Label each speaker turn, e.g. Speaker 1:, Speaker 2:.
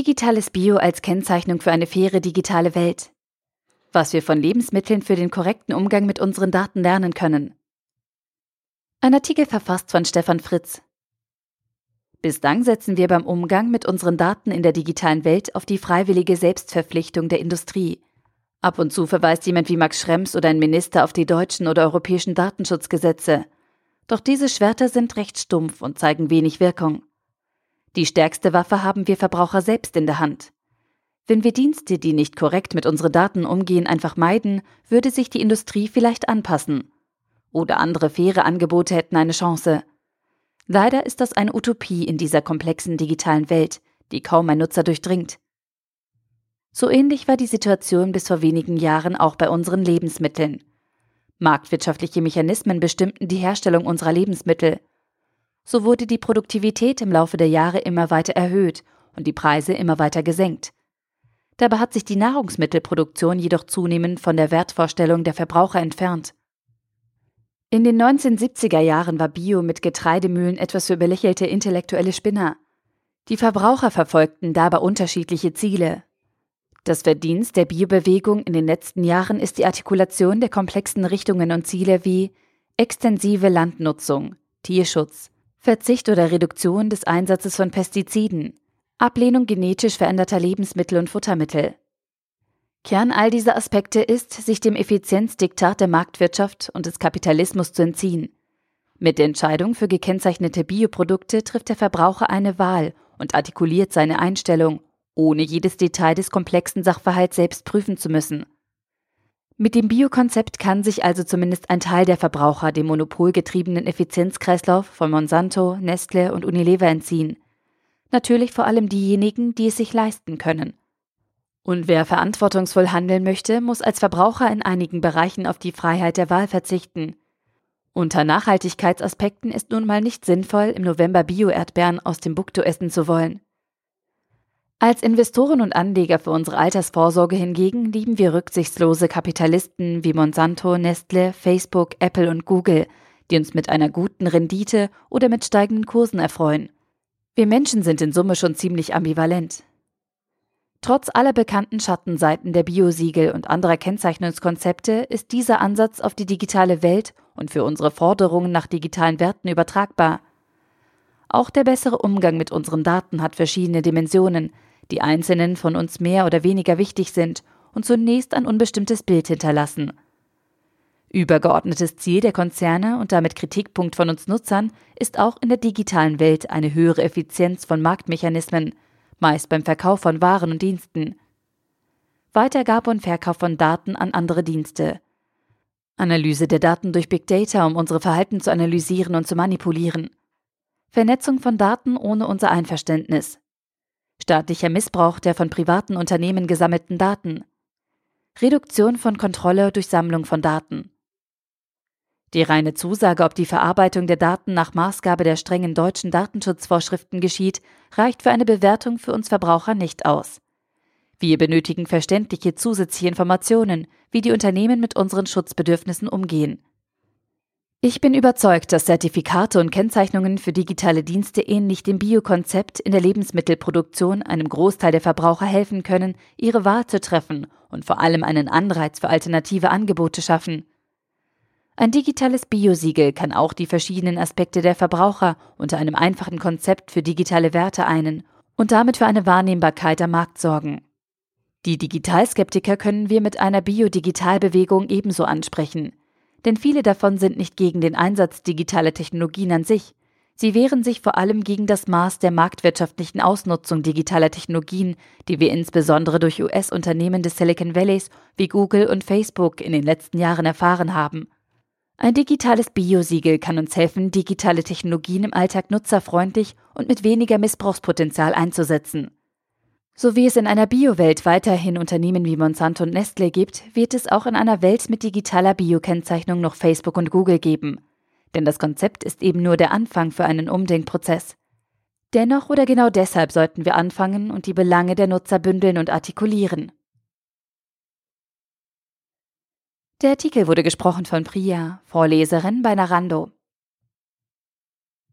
Speaker 1: Digitales Bio als Kennzeichnung für eine faire digitale Welt. Was wir von Lebensmitteln für den korrekten Umgang mit unseren Daten lernen können. Ein Artikel verfasst von Stefan Fritz. Bislang setzen wir beim Umgang mit unseren Daten in der digitalen Welt auf die freiwillige Selbstverpflichtung der Industrie. Ab und zu verweist jemand wie Max Schrems oder ein Minister auf die deutschen oder europäischen Datenschutzgesetze. Doch diese Schwerter sind recht stumpf und zeigen wenig Wirkung. Die stärkste Waffe haben wir Verbraucher selbst in der Hand. Wenn wir Dienste, die nicht korrekt mit unseren Daten umgehen, einfach meiden, würde sich die Industrie vielleicht anpassen. Oder andere faire Angebote hätten eine Chance. Leider ist das eine Utopie in dieser komplexen digitalen Welt, die kaum ein Nutzer durchdringt. So ähnlich war die Situation bis vor wenigen Jahren auch bei unseren Lebensmitteln. Marktwirtschaftliche Mechanismen bestimmten die Herstellung unserer Lebensmittel. So wurde die Produktivität im Laufe der Jahre immer weiter erhöht und die Preise immer weiter gesenkt. Dabei hat sich die Nahrungsmittelproduktion jedoch zunehmend von der Wertvorstellung der Verbraucher entfernt. In den 1970er Jahren war Bio mit Getreidemühlen etwas für belächelte intellektuelle Spinner. Die Verbraucher verfolgten dabei unterschiedliche Ziele. Das Verdienst der Biobewegung in den letzten Jahren ist die Artikulation der komplexen Richtungen und Ziele wie extensive Landnutzung, Tierschutz, Verzicht oder Reduktion des Einsatzes von Pestiziden, Ablehnung genetisch veränderter Lebensmittel und Futtermittel, Kern all dieser Aspekte ist, sich dem Effizienzdiktat der Marktwirtschaft und des Kapitalismus zu entziehen. Mit der Entscheidung für gekennzeichnete Bioprodukte trifft der Verbraucher eine Wahl und artikuliert seine Einstellung, ohne jedes Detail des komplexen Sachverhalts selbst prüfen zu müssen. Mit dem Biokonzept kann sich also zumindest ein Teil der Verbraucher dem monopolgetriebenen Effizienzkreislauf von Monsanto, Nestle und Unilever entziehen. Natürlich vor allem diejenigen, die es sich leisten können. Und wer verantwortungsvoll handeln möchte, muss als Verbraucher in einigen Bereichen auf die Freiheit der Wahl verzichten. Unter Nachhaltigkeitsaspekten ist nun mal nicht sinnvoll, im November Bio-Erdbeeren aus dem Bukto essen zu wollen. Als Investoren und Anleger für unsere Altersvorsorge hingegen lieben wir rücksichtslose Kapitalisten wie Monsanto, Nestle, Facebook, Apple und Google, die uns mit einer guten Rendite oder mit steigenden Kursen erfreuen. Wir Menschen sind in Summe schon ziemlich ambivalent. Trotz aller bekannten Schattenseiten der Biosiegel und anderer Kennzeichnungskonzepte ist dieser Ansatz auf die digitale Welt und für unsere Forderungen nach digitalen Werten übertragbar. Auch der bessere Umgang mit unseren Daten hat verschiedene Dimensionen, die einzelnen von uns mehr oder weniger wichtig sind und zunächst ein unbestimmtes Bild hinterlassen. Übergeordnetes Ziel der Konzerne und damit Kritikpunkt von uns Nutzern ist auch in der digitalen Welt eine höhere Effizienz von Marktmechanismen – meist beim Verkauf von Waren und Diensten. Weitergabe und Verkauf von Daten an andere Dienste. Analyse der Daten durch Big Data, um unsere Verhalten zu analysieren und zu manipulieren. Vernetzung von Daten ohne unser Einverständnis. Staatlicher Missbrauch der von privaten Unternehmen gesammelten Daten. Reduktion von Kontrolle durch Sammlung von Daten. Die reine Zusage, ob die Verarbeitung der Daten nach Maßgabe der strengen deutschen Datenschutzvorschriften geschieht, reicht für eine Bewertung für uns Verbraucher nicht aus. Wir benötigen verständliche zusätzliche Informationen, wie die Unternehmen mit unseren Schutzbedürfnissen umgehen. Ich bin überzeugt, dass Zertifikate und Kennzeichnungen für digitale Dienste ähnlich dem Biokonzept in der Lebensmittelproduktion einem Großteil der Verbraucher helfen können, ihre Wahl zu treffen und vor allem einen Anreiz für alternative Angebote schaffen. Ein digitales Biosiegel kann auch die verschiedenen Aspekte der Verbraucher unter einem einfachen Konzept für digitale Werte einen und damit für eine Wahrnehmbarkeit am Markt sorgen. Die Digitalskeptiker können wir mit einer Biodigitalbewegung ebenso ansprechen, denn viele davon sind nicht gegen den Einsatz digitaler Technologien an sich. Sie wehren sich vor allem gegen das Maß der marktwirtschaftlichen Ausnutzung digitaler Technologien, die wir insbesondere durch US-Unternehmen des Silicon Valleys wie Google und Facebook in den letzten Jahren erfahren haben. Ein digitales Biosiegel kann uns helfen, digitale Technologien im Alltag nutzerfreundlich und mit weniger Missbrauchspotenzial einzusetzen. So wie es in einer Biowelt weiterhin Unternehmen wie Monsanto und Nestle gibt, wird es auch in einer Welt mit digitaler Biokennzeichnung noch Facebook und Google geben. Denn das Konzept ist eben nur der Anfang für einen Umdenkprozess. Dennoch oder genau deshalb sollten wir anfangen und die Belange der Nutzer bündeln und artikulieren. Der Artikel wurde gesprochen von Priya, Vorleserin bei Narando.